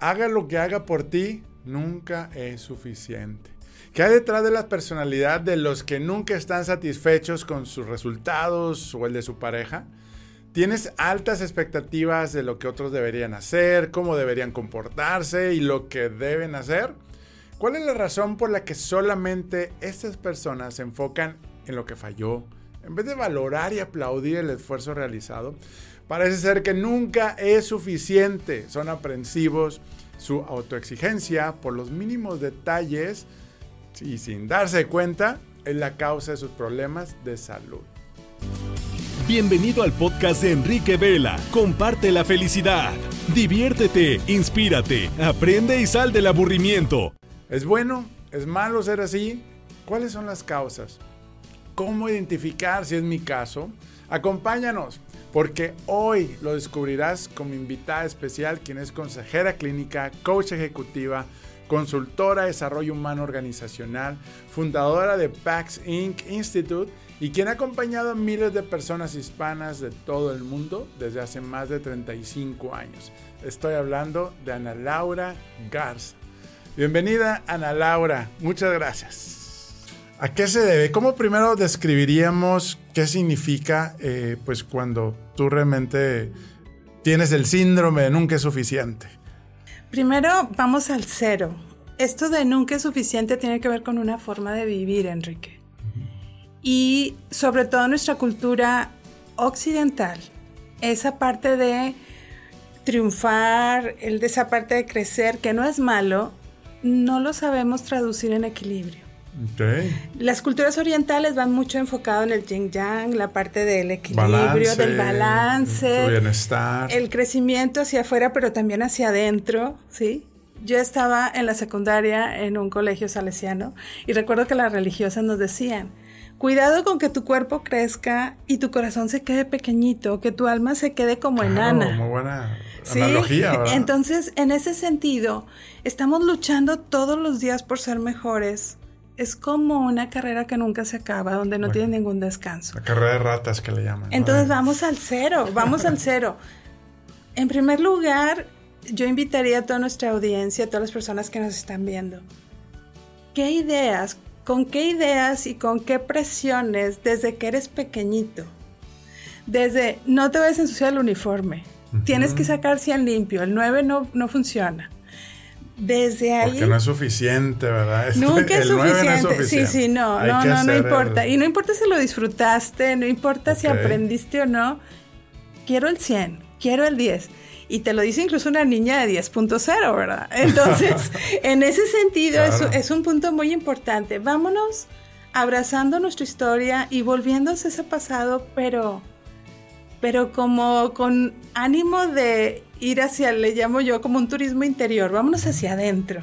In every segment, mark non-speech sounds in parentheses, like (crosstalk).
haga lo que haga por ti, nunca es suficiente. ¿Qué hay detrás de la personalidad de los que nunca están satisfechos con sus resultados o el de su pareja? Tienes altas expectativas de lo que otros deberían hacer, cómo deberían comportarse y lo que deben hacer. ¿Cuál es la razón por la que solamente estas personas se enfocan en lo que falló, en vez de valorar y aplaudir el esfuerzo realizado? Parece ser que nunca es suficiente. Son aprensivos, su autoexigencia por los mínimos detalles y sin darse cuenta es la causa de sus problemas de salud. Bienvenido al podcast de Enrique Vela. Comparte la felicidad. Diviértete, inspírate, aprende y sal del aburrimiento. ¿Es bueno? ¿Es malo ser así? ¿Cuáles son las causas? ¿Cómo identificar si es mi caso? Acompáñanos, porque hoy lo descubrirás con mi invitada especial, quien es consejera clínica, coach ejecutiva, consultora de desarrollo humano organizacional, fundadora de PAX Inc. Institute y quien ha acompañado a miles de personas hispanas de todo el mundo desde hace más de 35 años. Estoy hablando de Ana Laura Garza. Bienvenida Ana Laura, muchas gracias. ¿A qué se debe? ¿Cómo primero describiríamos qué significa eh, pues cuando tú realmente tienes el síndrome de nunca es suficiente? Primero vamos al cero. Esto de nunca es suficiente tiene que ver con una forma de vivir, Enrique y sobre todo nuestra cultura occidental, esa parte de triunfar, esa parte de crecer, que no es malo, no lo sabemos traducir en equilibrio. Las culturas orientales van mucho enfocado en el yin yang, la parte del equilibrio, del balance, bienestar, el crecimiento hacia afuera, pero también hacia adentro, ¿sí? Yo estaba en la secundaria en un colegio salesiano y recuerdo que las religiosas nos decían, Cuidado con que tu cuerpo crezca y tu corazón se quede pequeñito, que tu alma se quede como enana. Muy buena analogía, ¿verdad? Entonces, en ese sentido, estamos luchando todos los días por ser mejores. Es como una carrera que nunca se acaba, donde no tiene ningún descanso. La carrera de ratas que le llaman. Entonces, vamos al cero, vamos al cero. En primer lugar, yo invitaría a toda nuestra audiencia, a todas las personas que nos están viendo. ¿Qué ideas, con qué ideas y con qué presiones desde que eres pequeñito. Desde no te vayas a ensuciar el uniforme, tienes que sacar 100 limpio, el 9 no, no funciona. Desde ahí. Porque no es suficiente, ¿verdad? Este, nunca es, suficiente. Sí, sí, no, no, no, no importa. Y no importa si lo disfrutaste, no importa si aprendiste o no. Quiero el 100, quiero el 10. Y te lo dice incluso una niña de 10.0, ¿verdad? (laughs) Entonces, en ese sentido es, un punto muy importante. Vámonos abrazando nuestra historia y volviéndose ese pasado, pero, pero como con ánimo de ir hacia, le llamo yo como un turismo interior, vámonos hacia adentro.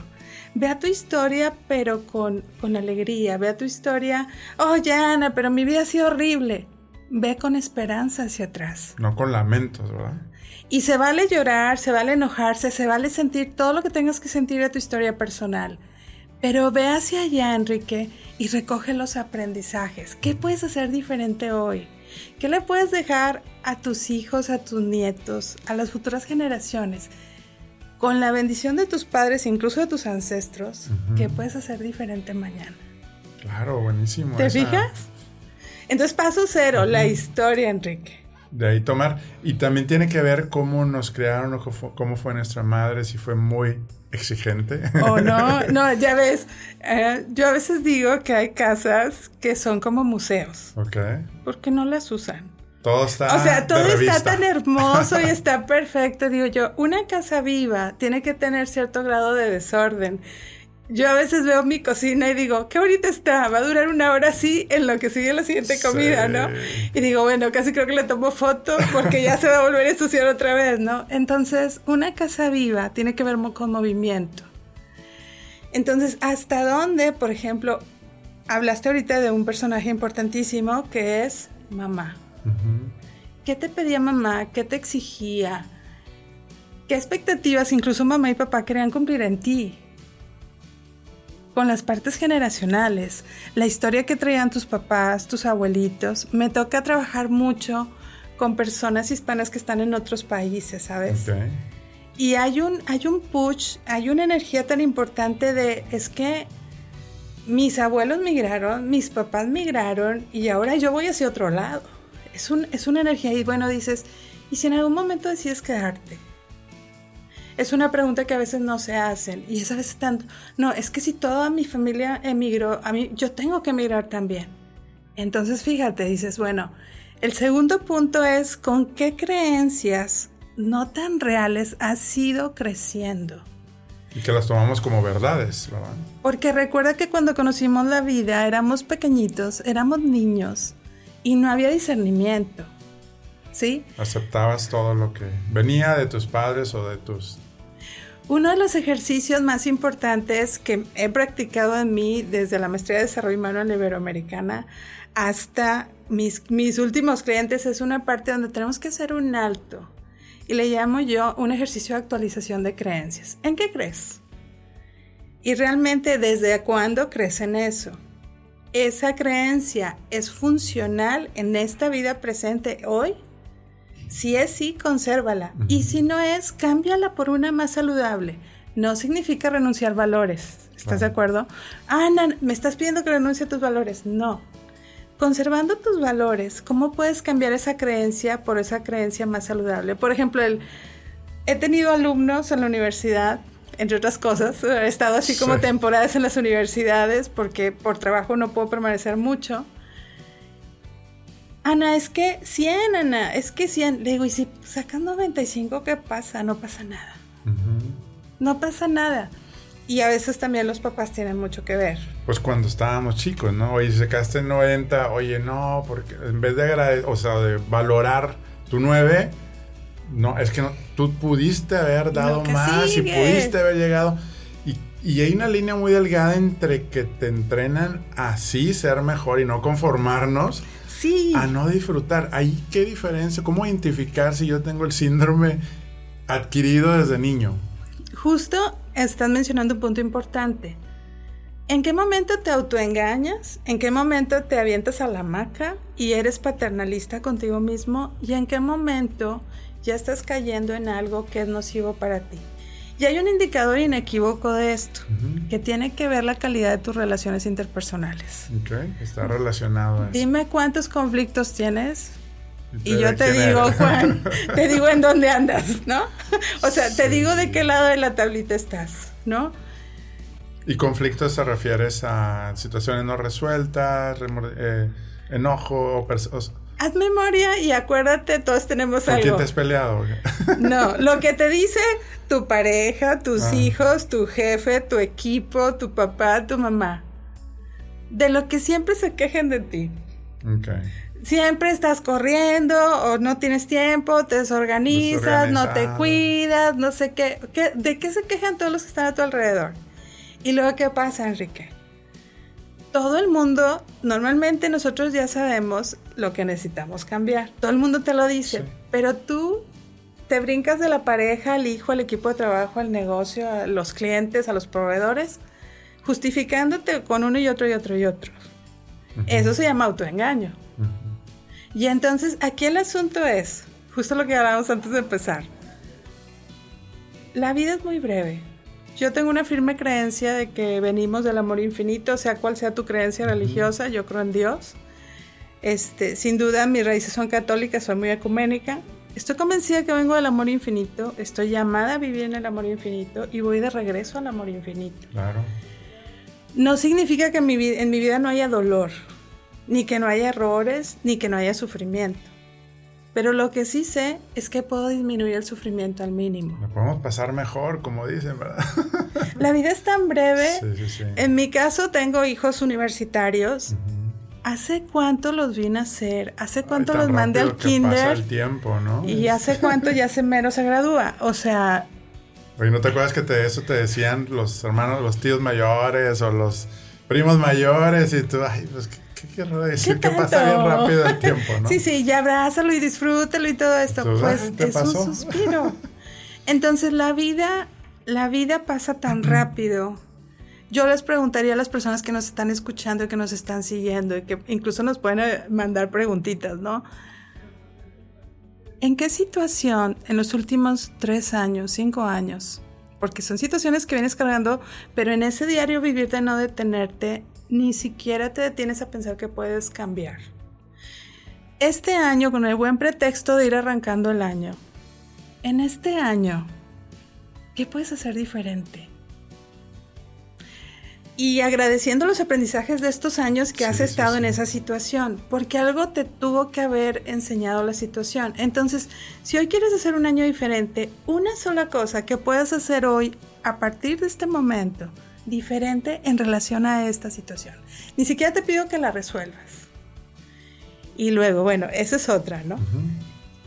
Ve a tu historia, pero con, con alegría. Ve a tu historia, oh, Ana, pero mi vida ha sido horrible. Ve con esperanza hacia atrás. No con lamentos, ¿verdad? Y se vale llorar, se vale enojarse, se vale sentir todo lo que tengas que sentir de tu historia personal. Pero ve hacia allá, Enrique, y recoge los aprendizajes. ¿Qué puedes hacer diferente hoy? ¿Qué le puedes dejar a tus hijos, a tus nietos, a las futuras generaciones? Con la bendición de tus padres, incluso de tus ancestros, ¿qué puedes hacer diferente mañana? Claro, buenísimo. ¿Te fijas? Entonces, paso cero, la historia, Enrique de ahí tomar. Y también tiene que ver cómo nos crearon o cómo fue nuestra madre, si fue muy exigente. Oh, no, (laughs) no, ya ves, eh, yo a veces digo que hay casas que son como museos. Ok. Porque no las usan. Todo está. O sea, todo está tan hermoso y (laughs) está perfecto. Digo yo, una casa viva tiene que tener cierto grado de desorden. Yo a veces veo mi cocina y digo, qué bonita está, va a durar una hora así en lo que sigue la siguiente comida, ¿no? Y digo, bueno, casi creo que le tomo foto porque ya se va a volver a ensuciar otra vez, ¿no? Entonces, una casa viva tiene que ver con movimiento. Entonces, ¿hasta dónde, por ejemplo, hablaste ahorita de un personaje importantísimo que es mamá? ¿Qué te pedía mamá? ¿Qué te exigía? ¿Qué expectativas incluso mamá y papá querían cumplir en ti? Con las partes generacionales, la historia que traían tus papás, tus abuelitos. Me toca trabajar mucho con personas hispanas que están en otros países, ¿sabes? Y hay un, hay un push, hay una energía tan importante de, es que mis abuelos migraron, mis papás migraron y ahora yo voy hacia otro lado. Es, un, es una energía y bueno, dices, ¿y si en algún momento decides quedarte? Es una pregunta que a veces no se hacen y es a veces tanto, no, es que si toda mi familia emigró, a mí yo tengo que emigrar también. Entonces fíjate, dices, bueno, el segundo punto es con qué creencias no tan reales has ido creciendo. Y que las tomamos como verdades, ¿verdad? Porque recuerda que cuando conocimos la vida éramos pequeñitos, éramos niños y no había discernimiento. ¿Sí? Aceptabas todo lo que venía de tus padres o de tus... Uno de los ejercicios más importantes que he practicado en mí desde la maestría de desarrollo humano en Iberoamericana hasta mis, mis últimos clientes es una parte donde tenemos que hacer un alto y le llamo yo un ejercicio de actualización de creencias. ¿En qué crees? Y realmente desde cuándo crees en eso. ¿Esa creencia es funcional en esta vida presente hoy? Si es sí, consérvala. Y si no es, cámbiala por una más saludable. No significa renunciar valores. ¿Estás de acuerdo? Ana, me estás pidiendo que renuncie a tus valores. No, conservando tus valores, ¿cómo puedes cambiar esa creencia por esa creencia más saludable? Por ejemplo, el, he tenido alumnos en la universidad, entre otras cosas, he estado así como temporadas en las universidades porque por trabajo no puedo permanecer mucho. Ana, es que 100, Ana, es que 100. Le digo, ¿y si sacan 95 qué pasa? No pasa nada. No pasa nada. Y a veces también los papás tienen mucho que ver. Pues cuando estábamos chicos, ¿no? Oye, sacaste 90, oye, no, porque en vez de agradecer, o sea, de valorar tu 9, no, es que no, tú pudiste haber dado más y pudiste haber llegado. Y, y, hay una línea muy delgada entre que te entrenan a sí ser mejor y no conformarnos. Sí. A no disfrutar. ¿Ahí qué diferencia? ¿Cómo identificar si yo tengo el síndrome adquirido desde niño? Justo estás mencionando un punto importante. ¿En qué momento te autoengañas? ¿En qué momento te avientas a la hamaca y eres paternalista contigo mismo? ¿Y en qué momento ya estás cayendo en algo que es nocivo para ti? Y hay un indicador inequívoco de esto, que tiene que ver la calidad de tus relaciones interpersonales. Ok, está relacionado a eso. Dime cuántos conflictos tienes y yo te digo, Juan, (laughs) te digo en dónde andas, ¿no? O sea, te digo de qué lado de la tablita estás, ¿no? ¿Y conflictos se refieres a situaciones no resueltas, eh, enojo o, Haz memoria y acuérdate, todos tenemos ¿Con algo. quién te has peleado? no, (laughs) lo que te dice tu pareja, tus ah. hijos, tu jefe, tu equipo, tu papá, tu mamá. De lo que siempre se quejen de ti. Okay siempre estás corriendo o no tienes tiempo, te desorganizas, no te cuidas, no sé qué, ¿De qué se quejan todos los que están a tu alrededor? Y luego, ¿qué pasa, Enrique? Todo el mundo, normalmente nosotros ya sabemos lo que necesitamos cambiar. Todo el mundo te lo dice, pero tú te brincas de la pareja, al hijo, al equipo de trabajo, al negocio, a los clientes, a los proveedores, justificándote con uno y otro y otro y otro. Eso se llama autoengaño. Y entonces aquí el asunto es, justo lo que hablábamos antes de empezar, la vida es muy breve. Yo tengo una firme creencia de que venimos del amor infinito, sea cual sea tu creencia religiosa, yo creo en Dios. Este, sin duda mis raíces son católicas, soy muy ecuménica. Estoy convencida que vengo del amor infinito, estoy llamada a vivir en el amor infinito y voy de regreso al amor infinito. Claro. No significa que en mi, en mi vida no haya dolor, ni que no haya errores, ni que no haya sufrimiento. Pero lo que sí sé es que puedo disminuir el sufrimiento al mínimo. Lo podemos pasar mejor, como dicen, ¿verdad? (laughs) La vida es tan breve. En mi caso tengo hijos universitarios. ¿Hace cuánto los vine a hacer? ¿Hace cuánto los mandé al kinder? Pasa el tiempo, ¿no? Y hace cuánto ya se menos se gradúa. O sea... Oye, ¿no te acuerdas que te, eso te decían los hermanos, los tíos mayores o los primos mayores? Y tú, ay, pues ¿qué quiero decir? que pasa bien rápido el (laughs) tiempo, ¿no? Sí, sí, ya abrázalo y disfrútalo y todo esto. pues es un suspiro. Entonces la vida, la vida pasa tan rápido. Yo les preguntaría a las personas que nos están escuchando y que nos están siguiendo y que incluso nos pueden eh, mandar preguntitas, ¿no? ¿En qué situación en los últimos tres años, cinco años, porque son situaciones que vienes cargando, pero en ese diario vivir de no detenerte, ni siquiera te detienes a pensar que puedes cambiar? Este año, con el buen pretexto de ir arrancando el año, en este año, ¿qué puedes hacer diferente? y agradeciendo los aprendizajes de estos años que has estado en esa situación, porque algo te tuvo que haber enseñado la situación. Entonces, si hoy quieres hacer un año diferente, una sola cosa que puedas hacer hoy a partir de este momento diferente en relación a esta situación. Ni siquiera te pido que la resuelvas. Y luego, bueno, esa es otra, ¿no?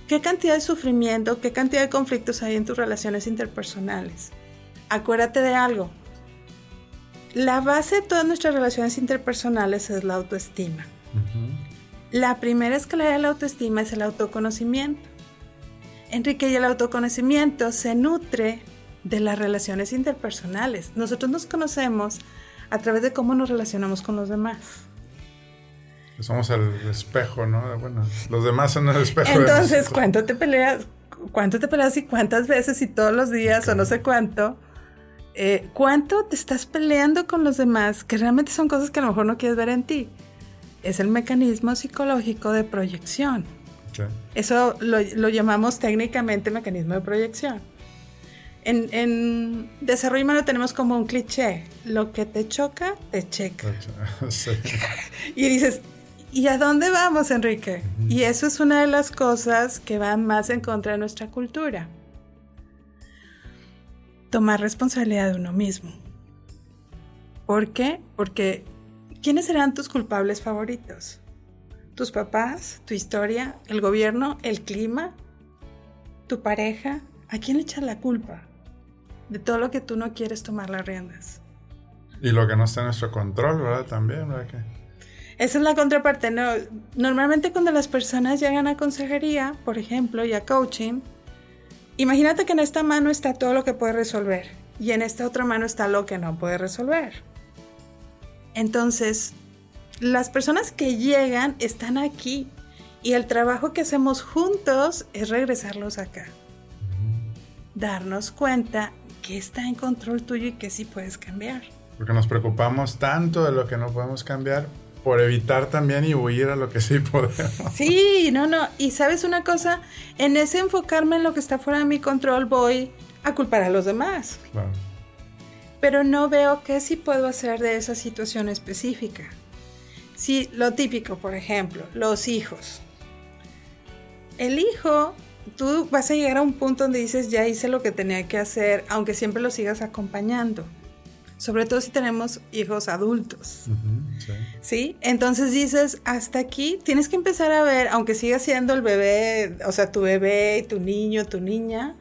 ¿Qué cantidad de sufrimiento, qué cantidad de conflictos hay en tus relaciones interpersonales? Acuérdate de algo, la base de todas nuestras relaciones interpersonales es la autoestima. La primera escalera de la autoestima es el autoconocimiento. Enrique, y el autoconocimiento se nutre de las relaciones interpersonales. Nosotros nos conocemos a través de cómo nos relacionamos con los demás. Somos el espejo, ¿no? Bueno, los demás son el espejo. Entonces, ¿cuánto te peleas? ¿Cuánto te peleas y cuántas veces y todos los días o no sé cuánto? Eh, ¿cuánto te estás peleando con los demás que realmente son cosas que a lo mejor no quieres ver en ti? Es el mecanismo psicológico de proyección. Eso lo, llamamos técnicamente mecanismo de proyección. En, desarrollo humano tenemos como un cliché, lo que te choca, te checa. (laughs) y dices, ¿y a dónde vamos, Enrique? Y eso es una de las cosas que van más en contra de nuestra cultura tomar responsabilidad de uno mismo. ¿Por qué? Porque ¿quiénes serán tus culpables favoritos? ¿Tus papás? ¿Tu historia? ¿El gobierno? ¿El clima? ¿Tu pareja? ¿A quién le echas la culpa? De todo lo que tú no quieres tomar las riendas. Y lo que no está en nuestro control, ¿verdad? También, ¿verdad? Esa es la contraparte. No, normalmente cuando las personas llegan a consejería, por ejemplo, y a coaching, Imagínate que en esta mano está todo lo que puede resolver y en esta otra mano está lo que no puede resolver. Entonces, las personas que llegan están aquí y el trabajo que hacemos juntos es regresarlos acá. Darnos cuenta que está en control tuyo y que sí puedes cambiar. Porque nos preocupamos tanto de lo que no podemos cambiar por evitar también y huir a lo que sí podemos. Sí, no, no. Y sabes una cosa, en ese enfocarme en lo que está fuera de mi control voy a culpar a los demás. Claro. Pero no veo qué sí puedo hacer de esa situación específica. Sí, lo típico, por ejemplo, los hijos. El hijo, tú vas a llegar a un punto donde dices, ya hice lo que tenía que hacer, aunque siempre lo sigas acompañando sobre todo si tenemos hijos adultos. sí. Entonces dices, hasta aquí tienes que empezar a ver, aunque siga siendo el bebé, o sea, tu bebé tu niño, tu niña,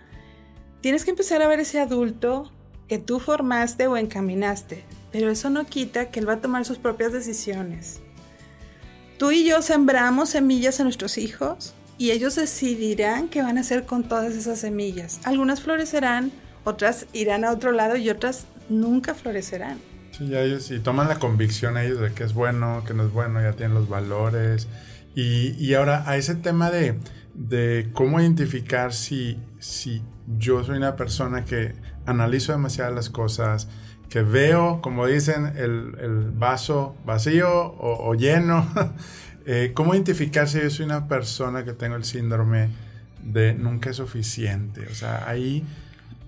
tienes que empezar a ver ese adulto que tú formaste o encaminaste, pero eso no quita que él va a tomar sus propias decisiones. Tú y yo sembramos semillas a nuestros hijos y ellos decidirán qué van a hacer con todas esas semillas. Algunas florecerán, otras irán a otro lado y otras nunca florecerán. Sí, ellos y toman la convicción ellos de que es bueno, que no es bueno, ya tienen los valores. Y, ahora a ese tema de, de cómo identificar si, si yo soy una persona que analizo demasiado las cosas, que veo, como dicen, el, el vaso vacío o, lleno. (laughs) eh, ¿Cómo identificar si yo soy una persona que tengo el síndrome de nunca es suficiente? O sea, ahí...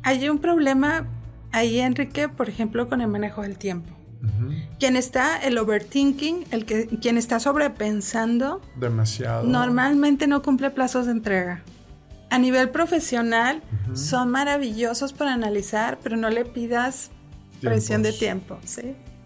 Hay un problema ahí, Enrique, por ejemplo, con el manejo del tiempo. Quien está el overthinking, el que quien está sobrepensando, demasiado. Normalmente no cumple plazos de entrega. A nivel profesional son maravillosos para analizar, pero no le pidas presión de tiempo, ¿sí?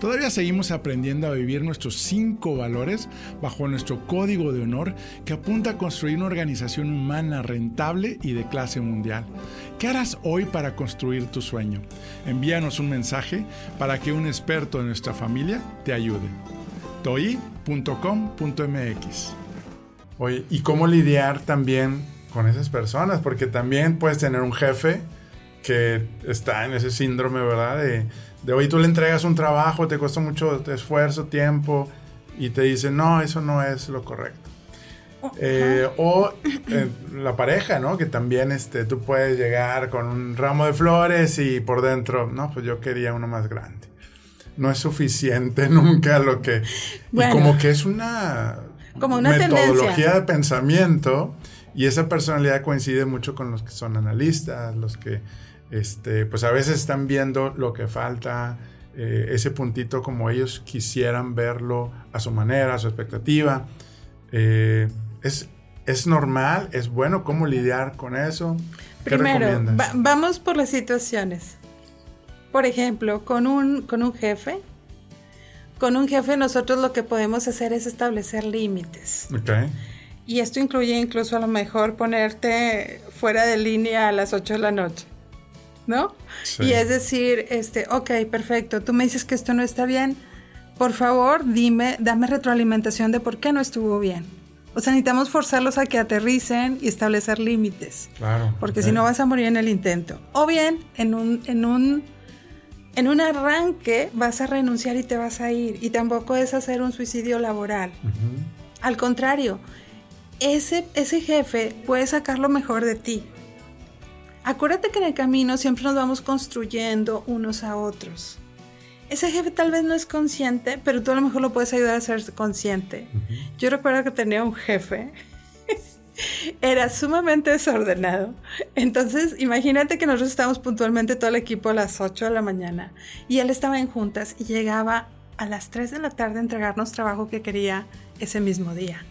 Todavía seguimos aprendiendo a vivir nuestros cinco valores bajo nuestro código de honor que apunta a construir una organización humana rentable y de clase mundial. ¿Qué harás hoy para construir tu sueño? Envíanos un mensaje para que un experto de nuestra familia te ayude. toi.com.mx Oye, ¿y cómo lidiar también con esas personas? Porque también puedes tener un jefe que está en ese síndrome, ¿verdad? De, de hoy tú le entregas un trabajo, te cuesta mucho esfuerzo, tiempo, y te dice, no, eso no es lo correcto. Eh, o eh, la pareja, ¿no? Que también este, tú puedes llegar con un ramo de flores y por dentro, no, pues yo quería uno más grande. No es suficiente (laughs) nunca lo que... y como que es una, como una metodología de pensamiento y esa personalidad coincide mucho con los que son analistas, los que este, pues a veces están viendo lo que falta, eh, ese puntito como ellos quisieran verlo a su manera, a su expectativa. Eh, es, es normal, es bueno cómo lidiar con eso. Primero, vamos por las situaciones. Por ejemplo, con un, con un jefe, con un jefe nosotros lo que podemos hacer es establecer límites. Okay. Y esto incluye incluso a lo mejor ponerte fuera de línea a las 8 de la noche. ¿No? Y es decir, este, ok, perfecto, tú me dices que esto no está bien, por favor, dime, dame retroalimentación de por qué no estuvo bien. O sea, necesitamos forzarlos a que aterricen y establecer límites. Claro. Porque si no vas a morir en el intento. O bien, en un, en un, en un arranque vas a renunciar y te vas a ir. Y tampoco es hacer un suicidio laboral. Al contrario, ese, ese jefe puede sacar lo mejor de ti. Acuérdate que en el camino siempre nos vamos construyendo unos a otros. Ese jefe tal vez no es consciente, pero tú a lo mejor lo puedes ayudar a ser consciente. Yo recuerdo que tenía un jefe, (laughs) era sumamente desordenado. Entonces, imagínate que nosotros estábamos puntualmente todo el equipo a las 8 de la mañana y él estaba en juntas y llegaba a las 3 de la tarde entregarnos trabajo que quería ese mismo día.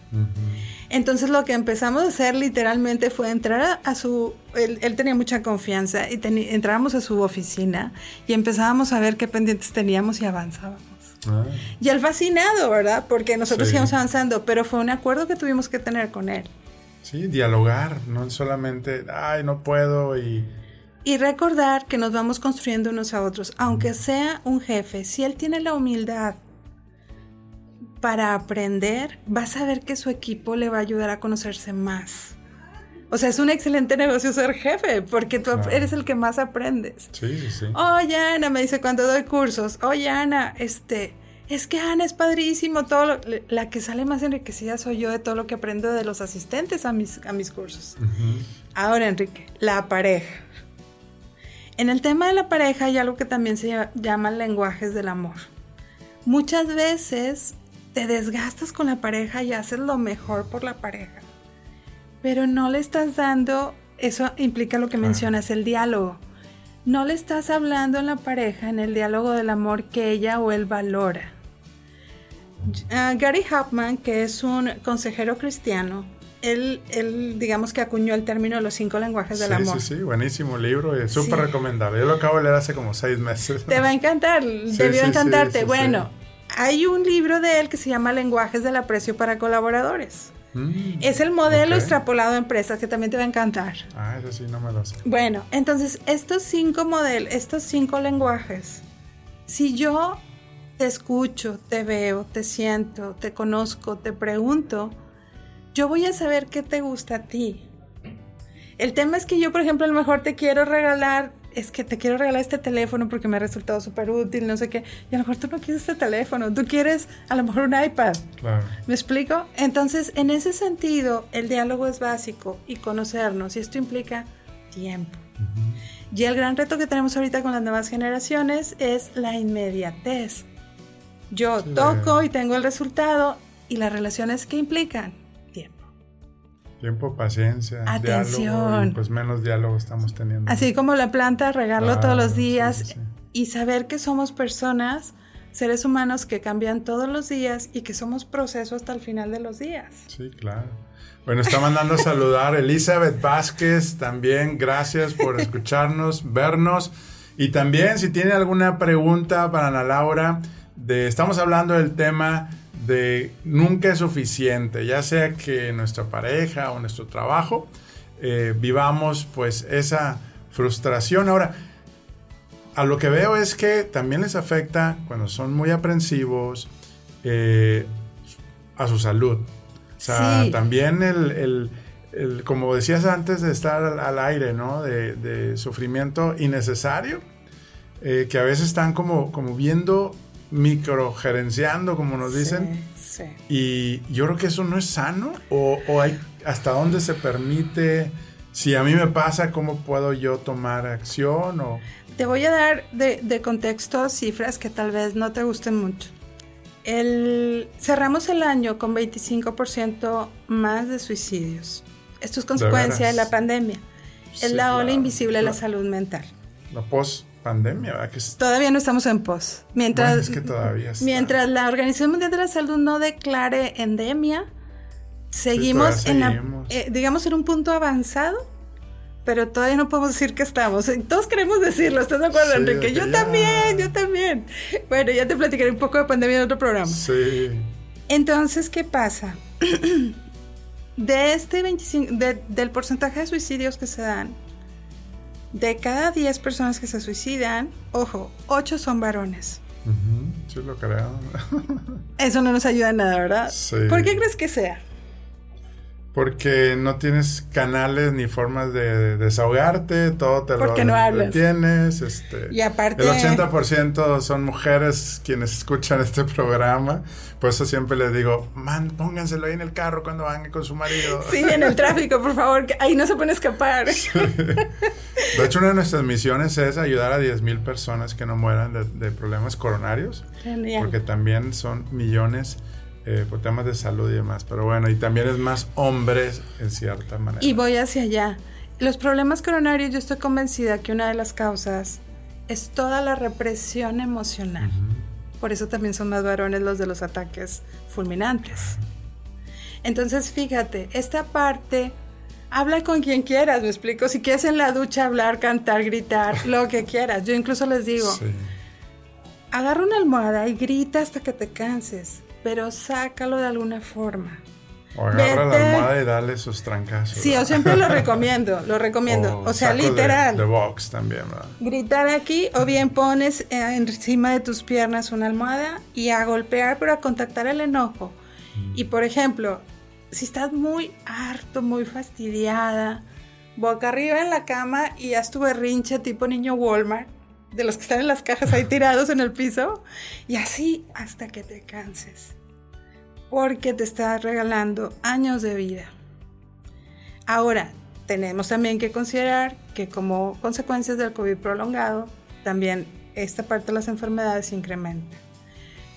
Entonces lo que empezamos a hacer literalmente fue entrar a, su, él, tenía mucha confianza y entrábamos a su oficina y empezábamos a ver qué pendientes teníamos y avanzábamos. Ah. Y él fascinado, ¿verdad? Porque nosotros íbamos avanzando, pero fue un acuerdo que tuvimos que tener con él. Sí, dialogar, no solamente, ay, no puedo y... Y recordar que nos vamos construyendo unos a otros, aunque sea un jefe, si él tiene la humildad para aprender, vas a ver que su equipo le va a ayudar a conocerse más. O sea, es un excelente negocio ser jefe, porque tú eres el que más aprendes. Sí, sí, sí. Oye, Ana, me dice cuando doy cursos, oye, Ana, este, es que Ana es padrísimo, todo la que sale más enriquecida soy yo de todo lo que aprendo de los asistentes a mis, a mis cursos. Ahora, Enrique, la pareja. En el tema de la pareja hay algo que también se llama lenguajes del amor. Muchas veces te desgastas con la pareja y haces lo mejor por la pareja, pero no le estás dando, eso implica lo que mencionas, el diálogo. No le estás hablando en la pareja, en el diálogo del amor que ella o él valora. Ah, Gary Hauptman, que es un consejero cristiano, él, él, digamos que acuñó el término de los cinco lenguajes del amor. Sí, sí, buenísimo libro y súper recomendable. Yo lo acabo de leer hace como seis meses. Te va a encantar, (laughs) debió encantarte. bueno, hay un libro de él que se llama Lenguajes del Aprecio para Colaboradores. Mm, es el modelo extrapolado a empresas que también te va a encantar. Ah, eso sí, no me lo sé. Bueno, entonces estos cinco modelos, estos cinco lenguajes, si yo te escucho, te veo, te siento, te conozco, te pregunto, yo voy a saber qué te gusta a ti. El tema es que yo, por ejemplo, a lo mejor te quiero regalar es que te quiero regalar este teléfono porque me ha resultado súper útil, no sé qué. Y a lo mejor tú no quieres este teléfono, tú quieres a lo mejor un iPad. Claro. ¿Me explico? Entonces, en ese sentido, el diálogo es básico y conocernos, y esto implica tiempo. Y el gran reto que tenemos ahorita con las nuevas generaciones es la inmediatez. Yo toco y tengo el resultado y las relaciones que implican Tiempo, paciencia, atención. pues menos diálogo estamos teniendo. Así como la planta, regarlo todos los días y saber que somos personas, seres humanos que cambian todos los días y que somos proceso hasta el final de los días. Sí, claro. Bueno, está mandando a saludar Elizabeth Vázquez, también gracias por (laughs) escucharnos, vernos y también si tiene alguna pregunta para Ana Laura, de, estamos hablando del tema de nunca es suficiente, ya sea que nuestra pareja o nuestro trabajo eh, vivamos pues esa frustración. Ahora, a lo que veo es que también les afecta cuando son muy aprensivos eh, a su salud. O sea, también el, como decías antes de estar al, aire, ¿no? De, sufrimiento innecesario, eh, que a veces están como, como viendo microgerenciando, como nos dicen. Sí. Y yo creo que eso no es sano. O, o, hay hasta dónde se permite. Si a mí me pasa, ¿cómo puedo yo tomar acción? O... Te voy a dar de, de contexto cifras que tal vez no te gusten mucho. El, cerramos el año con 25% más de suicidios. Esto es consecuencia de, la pandemia. es la ola invisible de la salud mental. La post pandemia, ¿verdad? Que Todavía no estamos en pos. Mientras, mientras la Organización Mundial de la Salud no declare endemia, seguimos en la, eh, digamos, en un punto avanzado, pero todavía no podemos decir que estamos. Todos queremos decirlo, ¿estás de acuerdo, Enrique? Yo también, yo también. Bueno, ya te platicaré un poco de pandemia en otro programa. Sí. Entonces, ¿qué pasa? (clears throat) De este 25, del porcentaje de suicidios que se dan, de cada 10 personas que se suicidan, ojo, 8 son varones. sí, lo creo. (laughs) Eso no nos ayuda en nada, ¿verdad? Sí. ¿Por qué crees que sea? Porque no tienes canales ni formas de desahogarte, todo te Porque lo no tienes. Este, y aparte... El 80% son mujeres quienes escuchan este programa. Por eso siempre les digo, man, pónganselo ahí en el carro cuando van con su marido. Sí, en el tráfico, por favor, que ahí no se puede escapar. De hecho, una de nuestras misiones es ayudar a 10.000 personas que no mueran de, de problemas coronarios. Genial. Porque también son millones eh, por temas de salud y demás. Pero bueno, y también es más hombres en cierta manera. Y voy hacia allá. Los problemas coronarios, yo estoy convencida que una de las causas es toda la represión emocional. Por eso también son más varones los de los ataques fulminantes. Entonces, fíjate, esta parte, habla con quien quieras, me explico. Si quieres en la ducha hablar, cantar, gritar, (laughs) lo que quieras. Yo incluso les digo, agarra una almohada y grita hasta que te canses pero sácalo de alguna forma. O agarra la almohada y dale sus trancazos. Sí, yo siempre lo (laughs) recomiendo, lo recomiendo. O, sea, literal. De, box también, ¿verdad? Gritar aquí, o bien pones eh, encima de tus piernas una almohada y a golpear, pero a contactar el enojo. Mm. Y por ejemplo, si estás muy harto, muy fastidiada, boca arriba en la cama y haz tu berrinche tipo niño Walmart, de los que están en las cajas ahí tirados en el piso, y así hasta que te canses porque te está regalando años de vida. Ahora, tenemos también que considerar que como consecuencias del COVID prolongado, también esta parte de las enfermedades incrementa.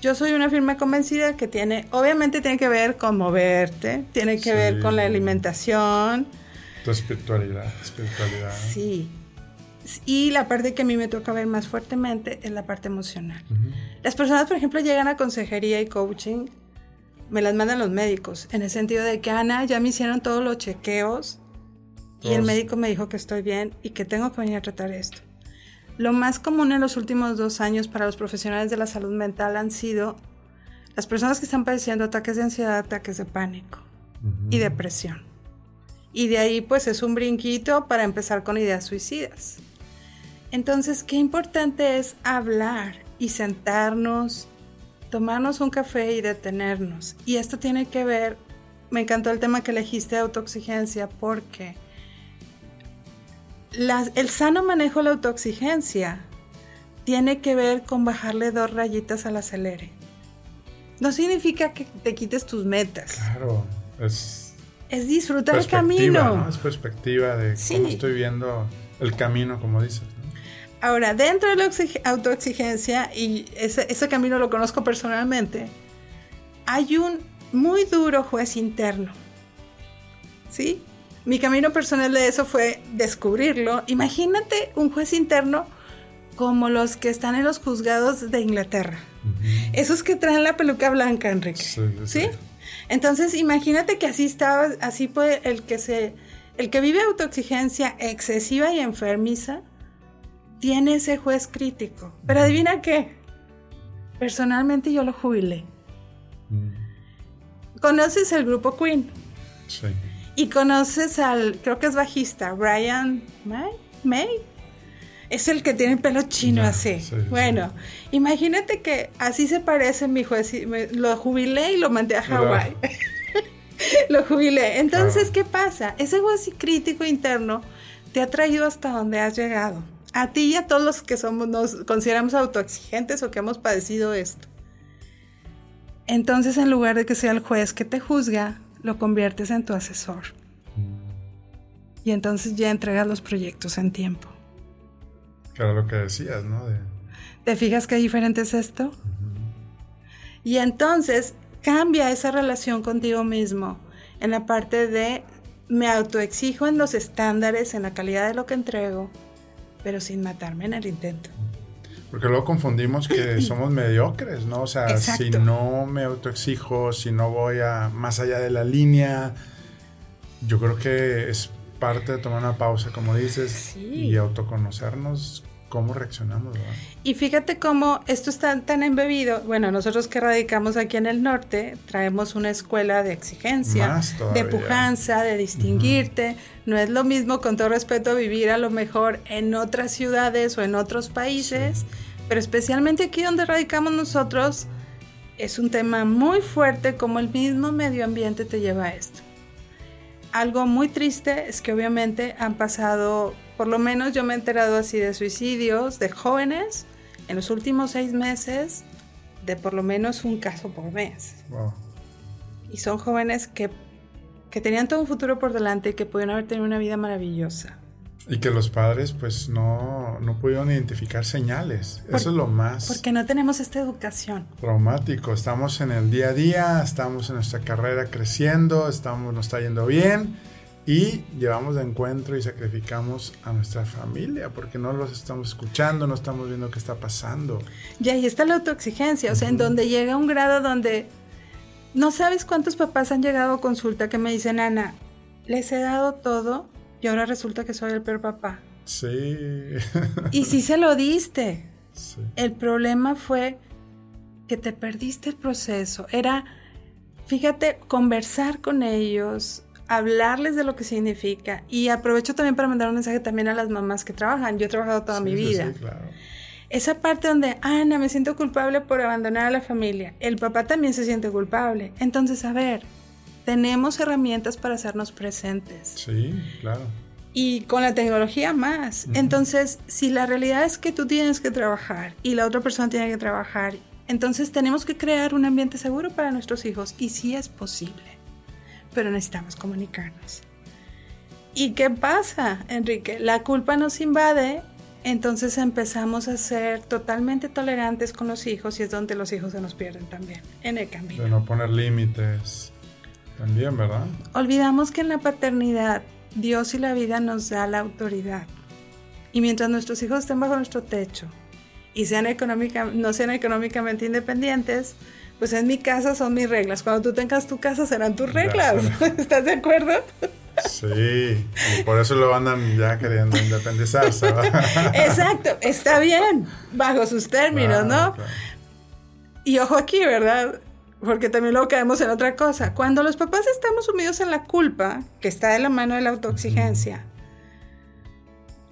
Yo soy una firme convencida que tiene, obviamente tiene que ver con moverte, tiene que ver con la alimentación. Tu espiritualidad, espiritualidad. Sí. Y la parte que a mí me toca ver más fuertemente es la parte emocional. Las personas, por ejemplo, llegan a consejería y coaching me las mandan los médicos, en el sentido de que Ana, ya me hicieron todos los chequeos y el médico me dijo que estoy bien y que tengo que venir a tratar esto. Lo más común en los últimos dos años para los profesionales de la salud mental han sido las personas que están padeciendo ataques de ansiedad, ataques de pánico y depresión. Y de ahí pues es un brinquito para empezar con ideas suicidas. Entonces, qué importante es hablar y sentarnos tomarnos un café y detenernos. Y esto tiene que ver, me encantó el tema que elegiste de autoexigencia porque el sano manejo de la autoexigencia tiene que ver con bajarle dos rayitas al acelere. No significa que te quites tus metas. Claro, es... Es disfrutar el camino. Es perspectiva de cómo estoy viendo el camino, como dices. Ahora, dentro de la autoexigencia, y ese, ese camino lo conozco personalmente, hay un muy duro juez interno. ¿Sí? Mi camino personal de eso fue descubrirlo. Imagínate un juez interno como los que están en los juzgados de Inglaterra. Esos que traen la peluca blanca, Enrique. Sí, sí, Entonces, imagínate que así estaba, así puede el que se, el que vive autoexigencia excesiva y enfermiza, tiene ese juez crítico. Pero adivina qué. Personalmente yo lo jubilé. ¿Conoces el grupo Queen? Sí. Y conoces al, creo que es bajista, Brian May. May. Es el que tiene pelo chino así. sí, sí. bueno, imagínate que así se parece mi así, me- lo jubilé y lo mandé a. Hawái. (laughs) lo jubilé. Entonces, Claro. ¿qué pasa? Ese así crítico interno te ha traído hasta donde has llegado. A ti y a todos los que somos, nos consideramos autoexigentes o que hemos padecido esto. Entonces, en lugar de que sea el juez que te juzga, lo conviertes en tu asesor. Y entonces ya entregas los proyectos en tiempo. Era lo que decías, ¿no? De- ¿Te fijas qué diferente es esto? Y entonces cambia esa relación contigo mismo en la parte de me autoexijo en los estándares, en la calidad de lo que entrego, pero sin matarme en el intento. Porque luego confundimos que (clears throat) somos mediocres, ¿no? O sea, si no me autoexijo, si no voy a más allá de la línea, yo creo que es parte de tomar una pausa, como dices, Sí. y autoconocernos cómo reaccionamos, ¿verdad? Y fíjate cómo esto está tan embebido. Bueno, nosotros que radicamos aquí en el norte, traemos una escuela de exigencia, de pujanza, de distinguirte. No es lo mismo, con todo respeto, vivir a lo mejor en otras ciudades o en otros países, pero especialmente aquí donde radicamos nosotros, es un tema muy fuerte como el mismo medio ambiente te lleva a esto. Algo muy triste es que obviamente han pasado, por lo menos yo me he enterado así de suicidios de jóvenes en los últimos seis meses, de por lo menos un caso por mes. Wow. Y son jóvenes que, que tenían todo un futuro por delante y que pudieron haber tenido una vida maravillosa. Y que los padres pues no, no pudieron identificar señales. Por- Eso es lo más Porque no tenemos esta educación. traumático. Estamos en el día a día, estamos en nuestra carrera creciendo, estamos, nos está yendo bien y llevamos de encuentro y sacrificamos a nuestra familia porque no los estamos escuchando, no estamos viendo qué está pasando. Y ahí está la autoexigencia, o sea, en donde llega un grado donde no sabes cuántos papás han llegado a consulta que me dicen, Ana, les he dado todo y ahora resulta que soy el peor papá. Sí. Y sí se lo diste. sí. El problema fue que te perdiste el proceso. Era, fíjate, conversar con ellos, hablarles de lo que significa. Y aprovecho también para mandar un mensaje también a las mamás que trabajan. Yo he trabajado toda Sí, mi vida. sí, claro. Esa parte donde, Ana, me siento culpable por abandonar a la familia. El papá también se siente culpable. Entonces, a ver, tenemos herramientas para hacernos presentes. Sí, claro. Y con la tecnología más. Ujú. Entonces, si la realidad es que tú tienes que trabajar y la otra persona tiene que trabajar, entonces tenemos que crear un ambiente seguro para nuestros hijos. Y sí es posible. Pero necesitamos comunicarnos. ¿Y qué pasa, Enrique? La culpa nos invade, entonces empezamos a ser totalmente tolerantes con los hijos y es donde los hijos se nos pierden también, en el camino. De no poner límites también, ¿verdad? Olvidamos que en la paternidad Dios y la vida nos da la autoridad. Y mientras nuestros hijos estén bajo nuestro techo y sean económica, no sean económicamente independientes, pues en mi casa son mis reglas. Cuando tú tengas tu casa serán tus reglas. (laughs) ¿Estás de acuerdo? Sí, y por eso lo andan ya queriendo independizarse. (laughs) Exacto, está bien, bajo sus términos, Claro, ¿no? claro. Y ojo aquí, ¿verdad? Porque también luego caemos en otra cosa. Cuando los papás estamos sumidos en la culpa, que está de la mano de la autoexigencia,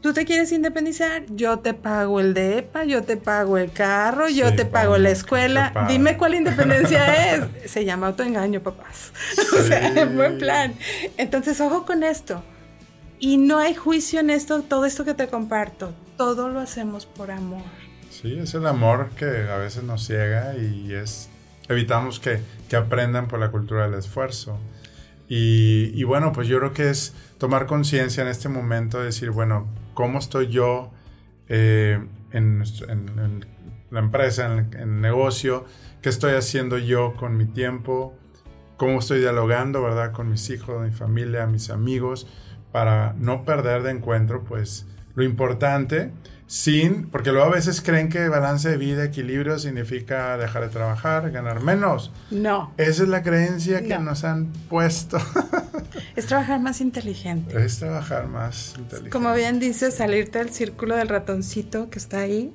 tú te quieres independizar, yo te pago el DEPA, yo te pago el carro, yo Sí, te pago la escuela. Dime cuál independencia (laughs) es. Se llama autoengaño, papás. (laughs) o sea, Sí. en buen plan. Entonces, ojo con esto. Y no hay juicio en esto, todo esto que te comparto. Todo lo hacemos por amor. Sí, es el amor que a veces nos ciega y es evitamos que, que aprendan por la cultura del esfuerzo. Y, y bueno, pues yo creo que es tomar conciencia en este momento de decir, bueno, ¿cómo estoy yo eh, en, la empresa, en el, en el negocio? ¿Qué estoy haciendo yo con mi tiempo? ¿Cómo estoy dialogando, verdad, con mis hijos, mi familia, mis amigos? Para no perder de encuentro, pues, lo importante sin, porque luego a veces creen que balance de vida, equilibrio significa dejar de trabajar, ganar menos. No, Esa es la creencia que No. nos han puesto. (laughs) es trabajar más inteligente. es trabajar más inteligente. Como bien dice, salirte del círculo del ratoncito que está ahí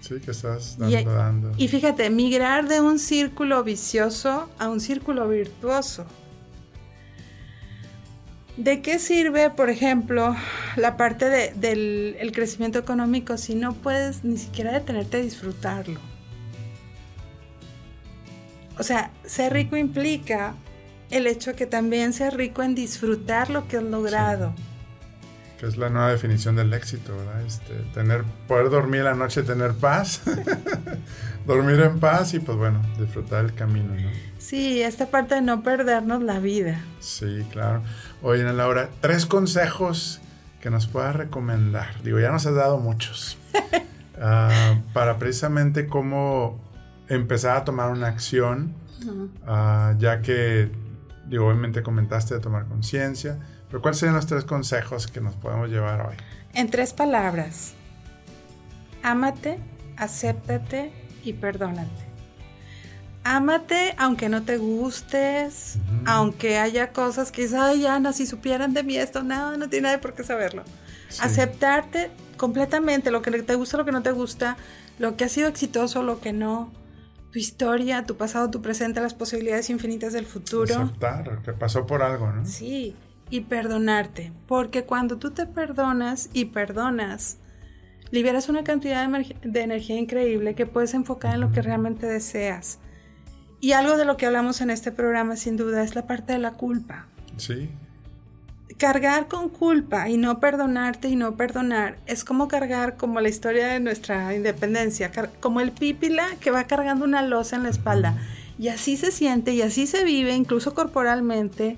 Sí, que estás dando, dando. Y fíjate, migrar de un círculo vicioso a un círculo virtuoso. ¿De qué sirve, por ejemplo, la parte del crecimiento económico si no puedes ni siquiera detenerte a disfrutarlo? O sea, ser rico implica el hecho que también ser rico en disfrutar lo que has logrado. Que es la nueva definición del éxito, ¿verdad? Este, tener, poder dormir la noche, tener paz, (laughs) dormir en paz y pues bueno, disfrutar el camino, ¿no? Sí, esta parte de no perdernos la vida. Sí, claro. Oye, Laura, tres consejos que nos puedas recomendar. Digo, ya nos has dado muchos. (laughs) Ah, para precisamente cómo empezar a tomar una acción, ah, ya que, digo, obviamente comentaste de tomar conciencia pero ¿cuáles serían los tres consejos que nos podemos llevar hoy? En tres palabras. Ámate, acéptate y perdónate. Ámate aunque no te gustes, aunque haya cosas que dices, ay, Ana, si supieran de mí esto, no, no tiene nadie por qué saberlo. Aceptarte completamente lo que te gusta, lo que no te gusta, lo que ha sido exitoso, lo que no, tu historia, tu pasado, tu presente, las posibilidades infinitas del futuro. Aceptar, que pasó por algo, ¿no? Sí, y perdonarte, porque cuando tú te perdonas y perdonas, liberas una cantidad de, energía increíble que puedes enfocar en lo que realmente deseas. Y algo de lo que hablamos en este programa sin duda es la parte de la culpa. Sí. Cargar con culpa y no perdonarte y no perdonar es como cargar como la historia de nuestra independencia, como el pípila que va cargando una losa en la espalda. Y así se siente y así se vive, incluso corporalmente,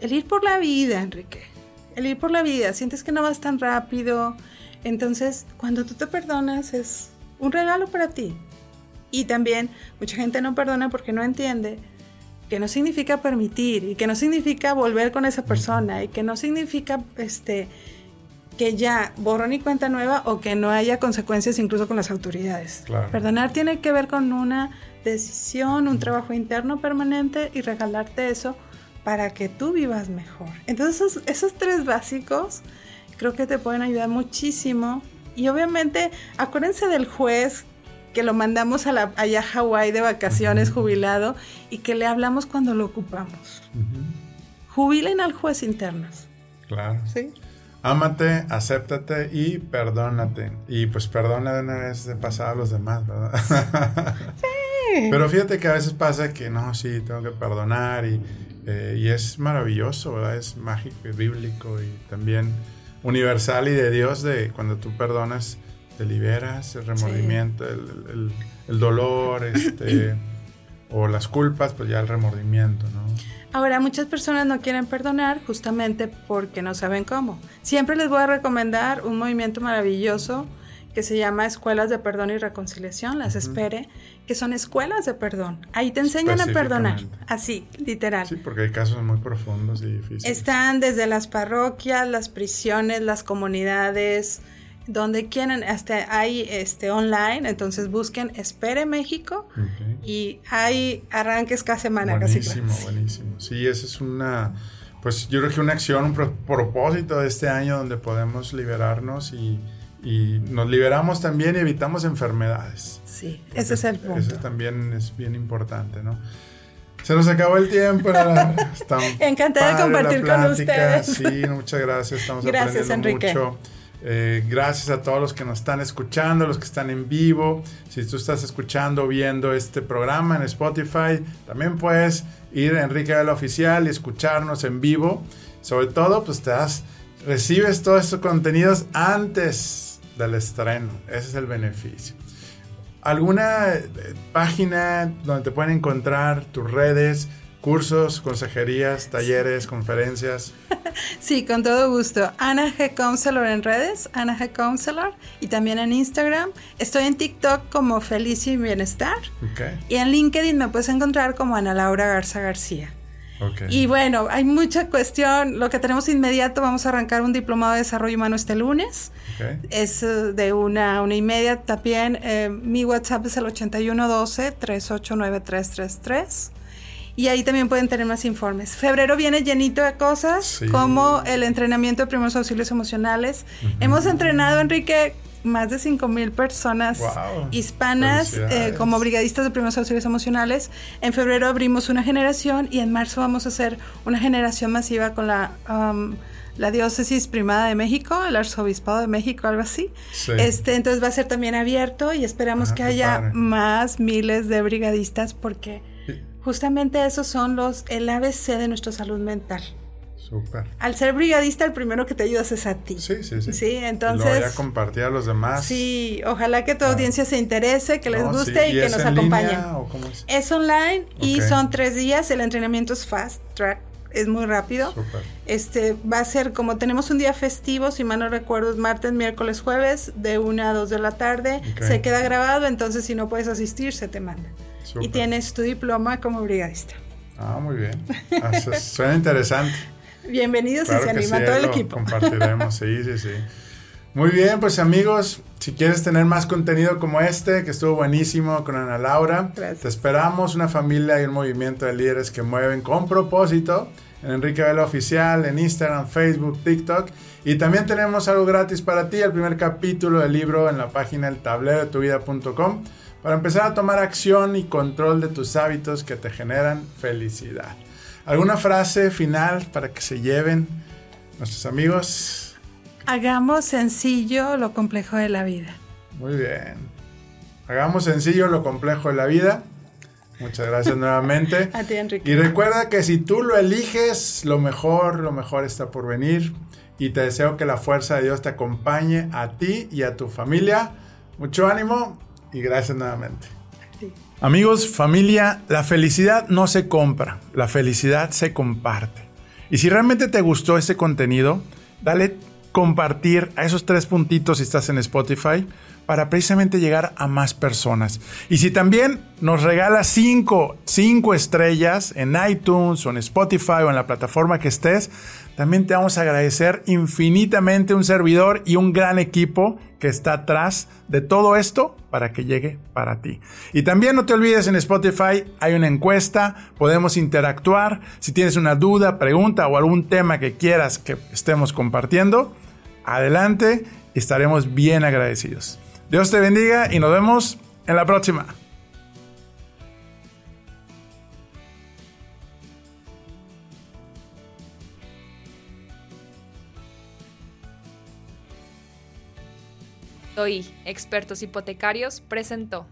el ir por la vida, Enrique. El ir por la vida, sientes que no vas tan rápido. Entonces, cuando tú te perdonas es un regalo para ti. Y también mucha gente no perdona porque no entiende que no significa permitir y que no significa volver con esa persona y que no significa este que ya borrón y cuenta nueva o que no haya consecuencias incluso con las autoridades. Perdonar tiene que ver con una decisión, un trabajo interno permanente y regalarte eso para que tú vivas mejor. Entonces esos, tres básicos creo que te pueden ayudar muchísimo. Y obviamente acuérdense del juez que lo mandamos a la, allá a Hawái de vacaciones jubilado y que le hablamos cuando lo ocupamos. Jubilen al juez internos. Claro. Sí. Ámate, acéptate y perdónate. Y pues perdona de una vez de pasar a los demás, ¿verdad? (laughs) Sí. Pero fíjate que a veces pasa que no, sí, tengo que perdonar y, eh, y es maravilloso, ¿verdad? Es mágico y bíblico y también universal y de Dios de cuando tú perdonas, te liberas el remordimiento, el, el, dolor, (laughs) este, o las culpas, pues ya el remordimiento, ¿no? Ahora, muchas personas no quieren perdonar justamente porque no saben cómo. Siempre les voy a recomendar un movimiento maravilloso que se llama Escuelas de Perdón y Reconciliación, las espere, que son escuelas de perdón. Ahí te enseñan a perdonar, así, literal. Sí, porque hay casos muy profundos y difíciles. Están desde las parroquias, las prisiones, las comunidades, donde quieran, hasta hay este online, entonces busquen Espere México y hay arranques cada semana. Buenísimo, casi buenísimo. Sí, esa es una, pues yo creo que una acción, un propósito de este año donde podemos liberarnos y y nos liberamos también y evitamos enfermedades. Sí, ese es el punto. Eso también es bien importante, ¿no? Se nos acabó el tiempo. (laughs) Encantada de compartir con ustedes. Sí, muchas gracias. Estamos gracias, aprendiendo mucho. Eh, gracias a todos los que nos están escuchando, los que están en vivo. Si tú estás escuchando, viendo este programa en Spotify, también puedes ir a Enrique Oficial y escucharnos en vivo. Sobre todo, pues te das, recibes todos estos contenidos antes del estreno. Ese es el beneficio. ¿Alguna eh, página donde te pueden encontrar tus redes, cursos, consejerías, talleres, conferencias? (laughs) Sí, con todo gusto. Ana G. Counselor en redes, Ana G. Counselor, y también en Instagram. Estoy en TikTok como Felicia y Bienestar. Y en LinkedIn me puedes encontrar como Ana Laura Garza García. Y bueno, hay mucha cuestión. Lo que tenemos inmediato, vamos a arrancar un diplomado de desarrollo humano este lunes. Es eh, de una, una y media también. Eh, mi WhatsApp es el 8112-389333. Y ahí también pueden tener más informes. Febrero viene llenito de cosas como el entrenamiento de primeros auxilios emocionales. Hemos entrenado, Enrique, más de 5 mil personas Wow. hispanas eh, como brigadistas de primeros auxilios emocionales. En febrero abrimos una generación y en marzo vamos a hacer una generación masiva con la, um, la diócesis primada de México, el arzobispado de México, algo así. Sí. Este, entonces va a ser también abierto y esperamos Ah, que haya padre. más miles de brigadistas porque Sí. Justamente esos son los el ABC de nuestra salud mental. Súper. Al ser brigadista, el primero que te ayudas es a ti. Sí, sí, sí. Sí, Y luego entonces- ya compartir a los demás. Sí, ojalá que tu Ah. audiencia se interese, que les No, guste sí. y, que nos en acompañen. línea o cómo es? Es online y son tres días. El entrenamiento es fast track, es muy rápido. Súper. Este va a ser como tenemos un día festivo, si mal no recuerdo, es martes, miércoles, jueves, de 1 a 2 de la tarde. Se queda grabado, entonces si no puedes asistir, se te manda. Súper. Y tienes tu diploma como brigadista. Ah, muy bien. (laughs) Su- Suena interesante. Bienvenidos Claro y se anima sí, todo el equipo. Compartiremos, sí, sí, sí. Muy bien, pues amigos, si quieres tener más contenido como este, que estuvo buenísimo con Ana Laura, Gracias. te esperamos una familia y un movimiento de líderes que mueven con propósito en Enrique Vela Oficial, en Instagram, Facebook, TikTok. Y también tenemos algo gratis para ti, el primer capítulo del libro en la página el para empezar a tomar acción y control de tus hábitos que te generan felicidad. ¿Alguna frase final para que se lleven nuestros amigos? Hagamos sencillo lo complejo de la vida. Muy bien. Hagamos sencillo lo complejo de la vida. Muchas gracias nuevamente. (laughs) A ti, Enrique. Y recuerda que si tú lo eliges, lo mejor, lo mejor está por venir. Y te deseo que la fuerza de Dios te acompañe a ti y a tu familia. Mucho ánimo y gracias nuevamente. Sí. Amigos, familia, la felicidad no se compra, la felicidad se comparte. Y si realmente te gustó este contenido, dale compartir a esos tres puntitos si estás en Spotify para precisamente llegar a más personas. Y si también nos regalas cinco, cinco estrellas en iTunes o en Spotify o en la plataforma que estés, también te vamos a agradecer infinitamente un servidor y un gran equipo que está atrás de todo esto para que llegue para ti. Y también no te olvides en Spotify hay una encuesta, podemos interactuar. Si tienes una duda, pregunta o algún tema que quieras que estemos compartiendo, adelante estaremos bien agradecidos. Dios te bendiga y nos vemos en la próxima. Hoy, Expertos Hipotecarios presentó.